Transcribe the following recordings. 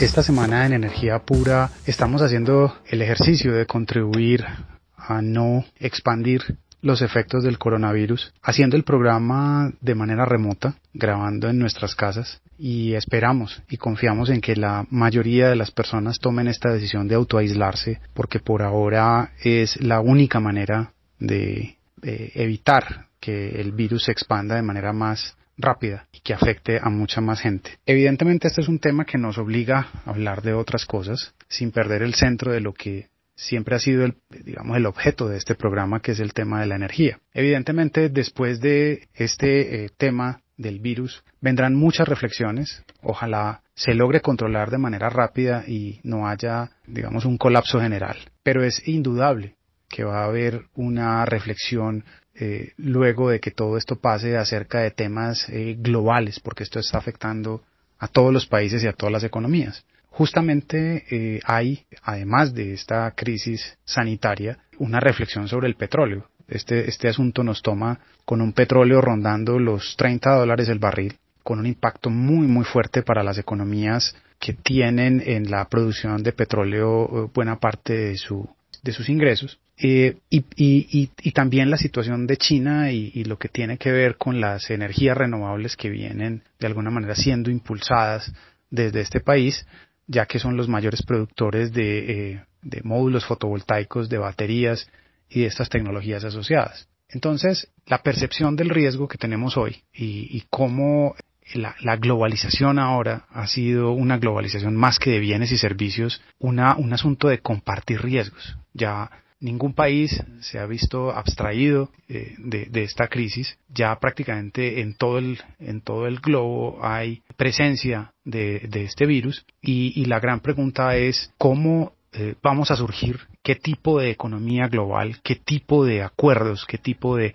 Esta semana en Energía Pura estamos haciendo el ejercicio de contribuir a no expandir los efectos del coronavirus, haciendo el programa de manera remota, grabando en nuestras casas y esperamos y confiamos en que la mayoría de las personas tomen esta decisión de autoaislarse porque por ahora es la única manera de evitar que el virus se expanda de manera más rápida y que afecte a mucha más gente. Evidentemente este es un tema que nos obliga a hablar de otras cosas sin perder el centro de lo que siempre ha sido el, digamos, el objeto de este programa, que es el tema de la energía. Evidentemente, después de este eh, tema del virus, vendrán muchas reflexiones. Ojalá se logre controlar de manera rápida y no haya, digamos, un colapso general. Pero es indudable que va a haber una reflexión eh, luego de que todo esto pase acerca de temas eh, globales, porque esto está afectando a todos los países y a todas las economías. Justamente eh, hay, además de esta crisis sanitaria, una reflexión sobre el petróleo. Este, este asunto nos toma con un petróleo rondando los 30 dólares el barril, con un impacto muy muy fuerte para las economías que tienen en la producción de petróleo buena parte de su de sus ingresos. Eh, y, y, y, también la situación de China y, lo que tiene que ver con las energías renovables que vienen de alguna manera siendo impulsadas desde este país, ya que son los mayores productores de, eh, de módulos fotovoltaicos, de baterías y de estas tecnologías asociadas. Entonces, la percepción del riesgo que tenemos hoy y, cómo la, globalización ahora ha sido una globalización más que de bienes y servicios, una, un asunto de compartir riesgos. Ya ningún país se ha visto abstraído eh, de, esta crisis. Ya prácticamente en todo el, en todo el globo hay presencia de, este virus y, la gran pregunta es cómo eh, vamos a surgir, qué tipo de economía global, qué tipo de acuerdos, qué tipo de,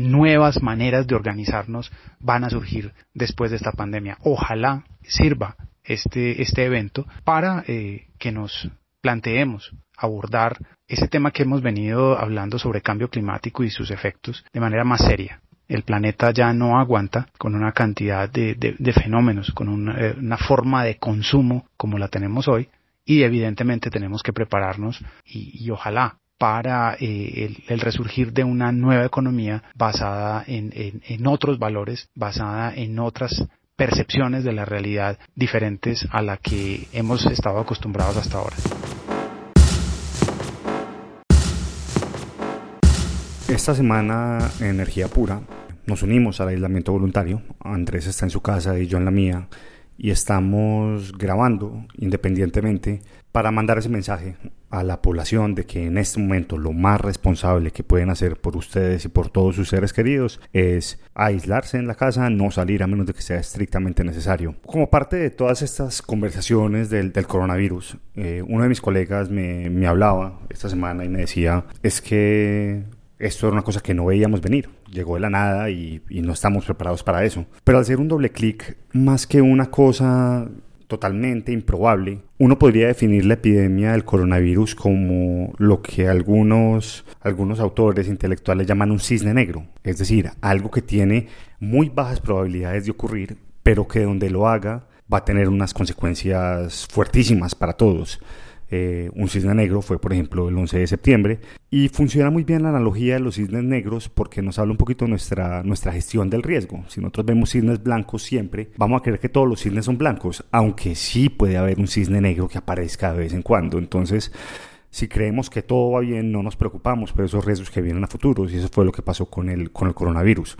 nuevas maneras de organizarnos van a surgir después de esta pandemia. Ojalá sirva este, este evento para eh, que nos planteemos abordar ese tema que hemos venido hablando sobre cambio climático y sus efectos de manera más seria. El planeta ya no aguanta con una cantidad de, fenómenos, con eh, una, forma de consumo como la tenemos hoy y evidentemente tenemos que prepararnos y, ojalá para eh, el, resurgir de una nueva economía basada en otros valores, basada en otras percepciones de la realidad diferentes a la que hemos estado acostumbrados hasta ahora. Esta semana en Energía Pura nos unimos al aislamiento voluntario. Andrés está en su casa y yo en la mía y estamos grabando independientemente para mandar ese mensaje a la población de que en este momento lo más responsable que pueden hacer por ustedes y por todos sus seres queridos es aislarse en la casa, no salir a menos de que sea estrictamente necesario. Como parte de todas estas conversaciones del, coronavirus, eh, uno de mis colegas me, me hablaba esta semana y me decía, es que esto era una cosa que no veíamos venir. Llegó de la nada y, no estamos preparados para eso. Pero al hacer un doble clic, más que una cosa totalmente improbable, uno podría definir la epidemia del coronavirus como lo que algunos, algunos autores intelectuales llaman un cisne negro, es decir, algo que tiene muy bajas probabilidades de ocurrir, pero que donde lo haga va a tener unas consecuencias fuertísimas para todos. Eh, un cisne negro fue, por ejemplo, el 11 de septiembre. Y funciona muy bien la analogía de los cisnes negros porque nos habla un poquito de nuestra, nuestra gestión del riesgo. Si nosotros vemos cisnes blancos siempre, vamos a creer que todos los cisnes son blancos, aunque sí puede haber un cisne negro que aparezca de vez en cuando. Entonces, si creemos que todo va bien, no nos preocupamos por esos riesgos que vienen a futuro. Y eso fue lo que pasó con el, con el coronavirus.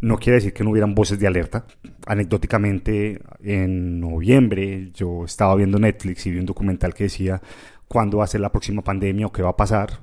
No quiere decir que no hubieran voces de alerta. Anecdóticamente, en noviembre yo estaba viendo Netflix y vi un documental que decía cuándo va a ser la próxima pandemia o qué va a pasar.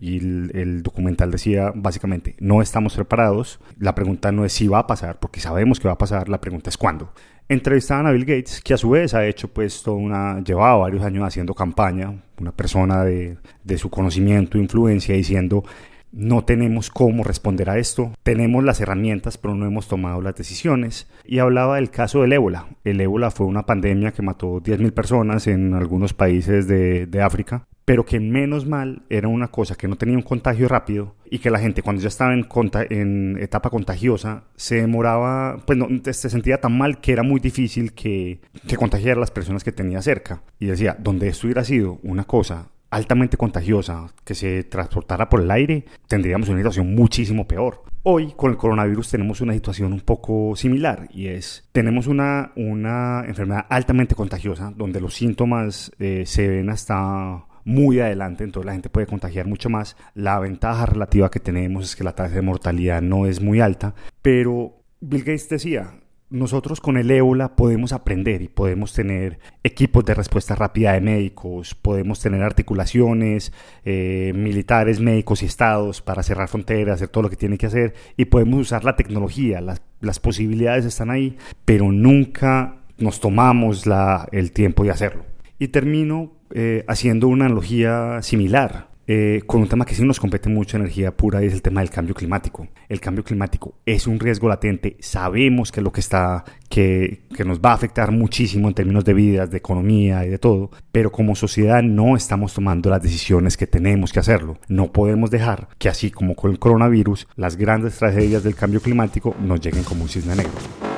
Y el, documental decía básicamente, no estamos preparados. La pregunta no es si va a pasar, porque sabemos que va a pasar, la pregunta es cuándo. entrevistaban a Bill Gates, que a su vez ha hecho pues toda una, llevaba varios años haciendo campaña, una persona de, de su conocimiento, influencia, diciendo no tenemos cómo responder a esto, tenemos las herramientas pero no hemos tomado las decisiones. Y hablaba del caso del ébola. El ébola fue una pandemia que mató 10.000 personas en algunos países de, de África pero que menos mal era una cosa que no tenía un contagio rápido y que la gente cuando ya estaba en, etapa contagiosa se demoraba, pues no, se sentía tan mal que era muy difícil que, que contagiara a las personas que tenía cerca. Y decía, donde esto hubiera sido una cosa altamente contagiosa que se transportara por el aire, tendríamos una situación muchísimo peor. Hoy con el coronavirus tenemos una situación un poco similar y es, tenemos una, una enfermedad altamente contagiosa donde los síntomas eh, se ven hasta muy adelante, entonces la gente puede contagiar mucho más. La ventaja relativa que tenemos es que la tasa de mortalidad no es muy alta, pero Bill Gates decía, nosotros con el ébola podemos aprender y podemos tener equipos de respuesta rápida de médicos, podemos tener articulaciones, eh, militares, médicos y estados para cerrar fronteras, hacer todo lo que tiene que hacer y podemos usar la tecnología, las, las posibilidades están ahí, pero nunca nos tomamos la, el tiempo de hacerlo. Y termino eh, haciendo una analogía similar eh, con un tema que sí nos compete mucho energía pura y es el tema del cambio climático. El cambio climático es un riesgo latente, sabemos que lo que está, que, que nos va a afectar muchísimo en términos de vidas, de economía y de todo, pero como sociedad no estamos tomando las decisiones que tenemos que hacerlo. No podemos dejar que así como con el coronavirus, las grandes tragedias del cambio climático nos lleguen como un cisne negro.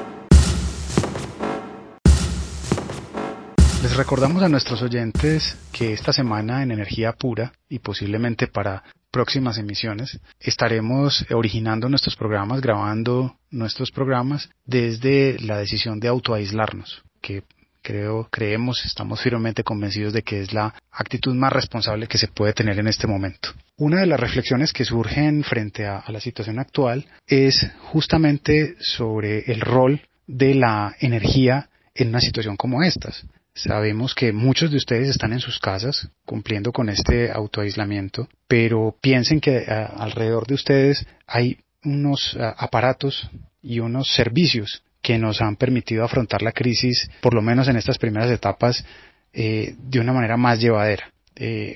Les recordamos a nuestros oyentes que esta semana en Energía Pura y posiblemente para próximas emisiones estaremos originando nuestros programas, grabando nuestros programas desde la decisión de autoaislarnos, que creo, creemos, estamos firmemente convencidos de que es la actitud más responsable que se puede tener en este momento. Una de las reflexiones que surgen frente a, la situación actual es justamente sobre el rol de la energía en una situación como estas. Sabemos que muchos de ustedes están en sus casas cumpliendo con este autoaislamiento, pero piensen que eh, alrededor de ustedes hay unos eh, aparatos y unos servicios que nos han permitido afrontar la crisis, por lo menos en estas primeras etapas, eh, de una manera más llevadera.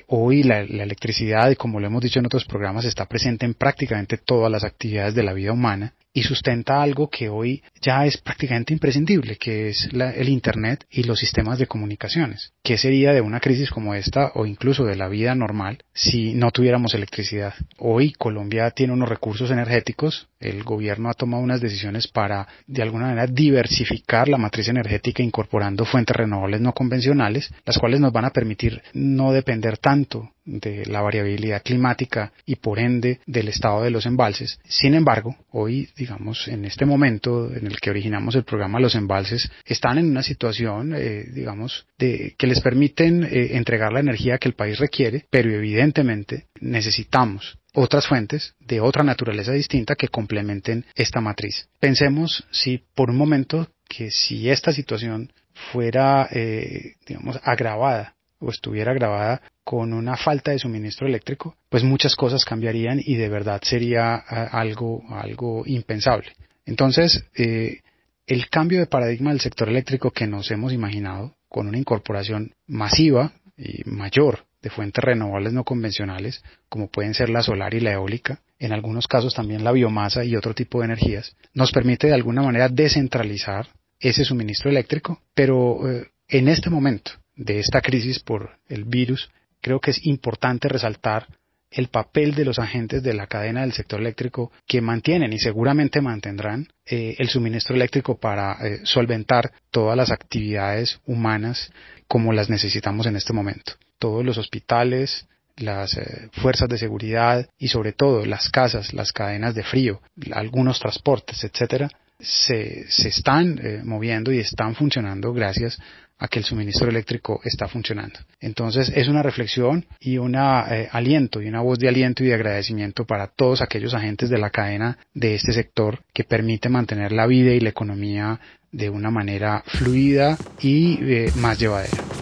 hoy la, la, electricidad, como lo hemos dicho en otros programas, está presente en prácticamente todas las actividades de la vida humana y sustenta algo que hoy ya es prácticamente imprescindible, que es la, el Internet y los sistemas de comunicaciones. ¿Qué sería de una crisis como esta o incluso de la vida normal si no tuviéramos electricidad? Hoy Colombia tiene unos recursos energéticos, el gobierno ha tomado unas decisiones para de alguna manera diversificar la matriz energética incorporando fuentes renovables no convencionales, las cuales nos van a permitir no depender tanto de la variabilidad climática y por ende del estado de los embalses. Sin embargo, hoy, digamos, en este momento en el que originamos el programa, los embalses están en una situación, eh, digamos, de, que les permiten eh, entregar la energía que el país requiere, pero evidentemente necesitamos otras fuentes de otra naturaleza distinta que complementen esta matriz. Pensemos si por un momento que si esta situación fuera, eh, digamos, agravada o estuviera grabada con una falta de suministro eléctrico, pues muchas cosas cambiarían y de verdad sería algo, algo impensable. Entonces, eh, el cambio de paradigma del sector eléctrico que nos hemos imaginado, con una incorporación masiva y mayor de fuentes renovables no convencionales, como pueden ser la solar y la eólica, en algunos casos también la biomasa y otro tipo de energías, nos permite de alguna manera descentralizar ese suministro eléctrico, pero eh, en este momento, de esta crisis por el virus, creo que es importante resaltar el papel de los agentes de la cadena del sector eléctrico que mantienen y seguramente mantendrán eh, el suministro eléctrico para eh, solventar todas las actividades humanas como las necesitamos en este momento. Todos los hospitales, las eh, fuerzas de seguridad y sobre todo las casas, las cadenas de frío, algunos transportes, etcétera, se, se están moviendo y están funcionando gracias a que el suministro eléctrico está funcionando. Entonces es una reflexión y un eh, aliento y una voz de aliento y de agradecimiento para todos aquellos agentes de la cadena de este sector que permite mantener la vida y la economía de una manera fluida y eh, más llevadera.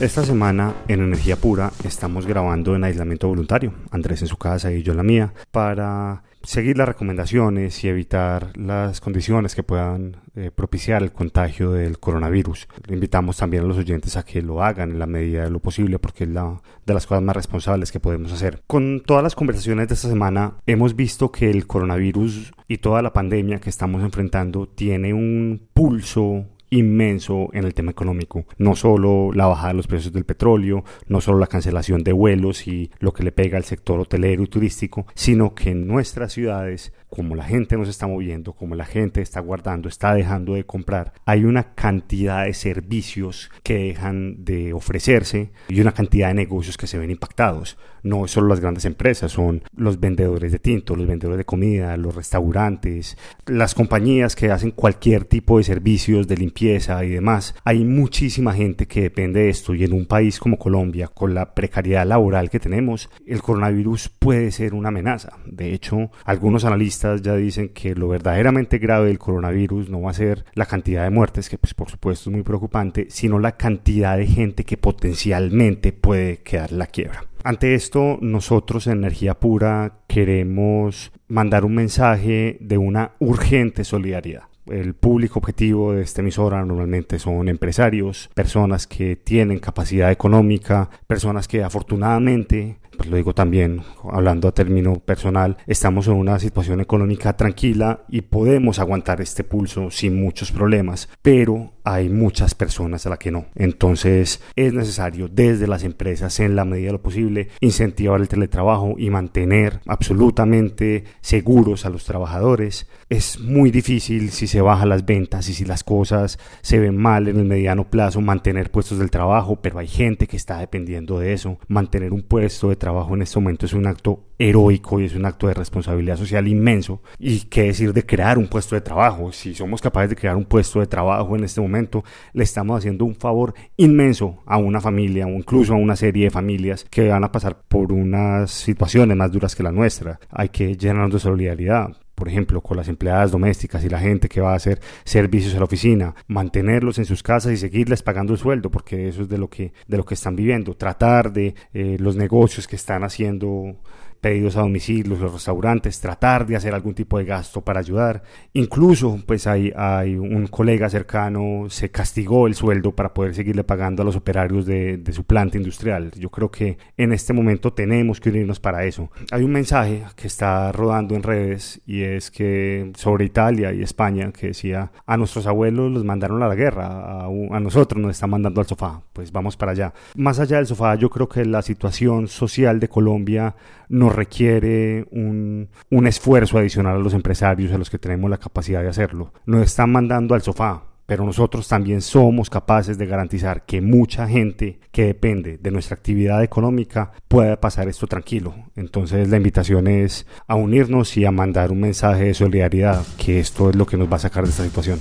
Esta semana en Energía Pura estamos grabando en aislamiento voluntario, Andrés en su casa y yo en la mía, para seguir las recomendaciones y evitar las condiciones que puedan eh, propiciar el contagio del coronavirus. invitamos también a los oyentes a que lo hagan en la medida de lo posible porque es la de las cosas más responsables que podemos hacer. Con todas las conversaciones de esta semana hemos visto que el coronavirus y toda la pandemia que estamos enfrentando tiene un pulso inmenso en el tema económico. No solo la bajada de los precios del petróleo, no solo la cancelación de vuelos y lo que le pega al sector hotelero y turístico, sino que en nuestras ciudades como la gente nos está moviendo, como la gente está guardando, está dejando de comprar, hay una cantidad de servicios que dejan de ofrecerse y una cantidad de negocios que se ven impactados. No solo las grandes empresas, son los vendedores de tinto, los vendedores de comida, los restaurantes, las compañías que hacen cualquier tipo de servicios de limpieza y demás. Hay muchísima gente que depende de esto y en un país como Colombia, con la precariedad laboral que tenemos, el coronavirus puede ser una amenaza. De hecho, algunos analistas ya dicen que lo verdaderamente grave del coronavirus no va a ser la cantidad de muertes, que pues por supuesto es muy preocupante, sino la cantidad de gente que potencialmente puede quedar la quiebra. Ante esto, nosotros en Energía Pura queremos mandar un mensaje de una urgente solidaridad. El público objetivo de esta emisora normalmente son empresarios, personas que tienen capacidad económica, personas que afortunadamente pues lo digo también hablando a término personal, estamos en una situación económica tranquila y podemos aguantar este pulso sin muchos problemas, pero hay muchas personas a las que no. Entonces es necesario desde las empresas, en la medida de lo posible, incentivar el teletrabajo y mantener absolutamente seguros a los trabajadores. Es muy difícil si se bajan las ventas y si las cosas se ven mal en el mediano plazo, mantener puestos del trabajo, pero hay gente que está dependiendo de eso. Mantener un puesto de trabajo en este momento es un acto heroico y es un acto de responsabilidad social inmenso. Y qué decir de crear un puesto de trabajo. Si somos capaces de crear un puesto de trabajo en este momento, le estamos haciendo un favor inmenso a una familia o incluso a una serie de familias que van a pasar por unas situaciones más duras que la nuestra. Hay que llenarnos de solidaridad por ejemplo, con las empleadas domésticas y la gente que va a hacer servicios a la oficina, mantenerlos en sus casas y seguirles pagando el sueldo, porque eso es de lo que, de lo que están viviendo, tratar de eh, los negocios que están haciendo pedidos a domicilio, los restaurantes, tratar de hacer algún tipo de gasto para ayudar. Incluso, pues hay, hay un colega cercano, se castigó el sueldo para poder seguirle pagando a los operarios de, de su planta industrial. Yo creo que en este momento tenemos que unirnos para eso. Hay un mensaje que está rodando en redes y es que sobre Italia y España que decía a nuestros abuelos los mandaron a la guerra, a, a nosotros nos están mandando al sofá, pues vamos para allá. Más allá del sofá, yo creo que la situación social de Colombia nos requiere un, un esfuerzo adicional a los empresarios, a los que tenemos la capacidad de hacerlo. Nos están mandando al sofá, pero nosotros también somos capaces de garantizar que mucha gente que depende de nuestra actividad económica pueda pasar esto tranquilo. Entonces la invitación es a unirnos y a mandar un mensaje de solidaridad, que esto es lo que nos va a sacar de esta situación.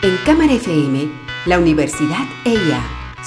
En Cámara FM, la Universidad EIA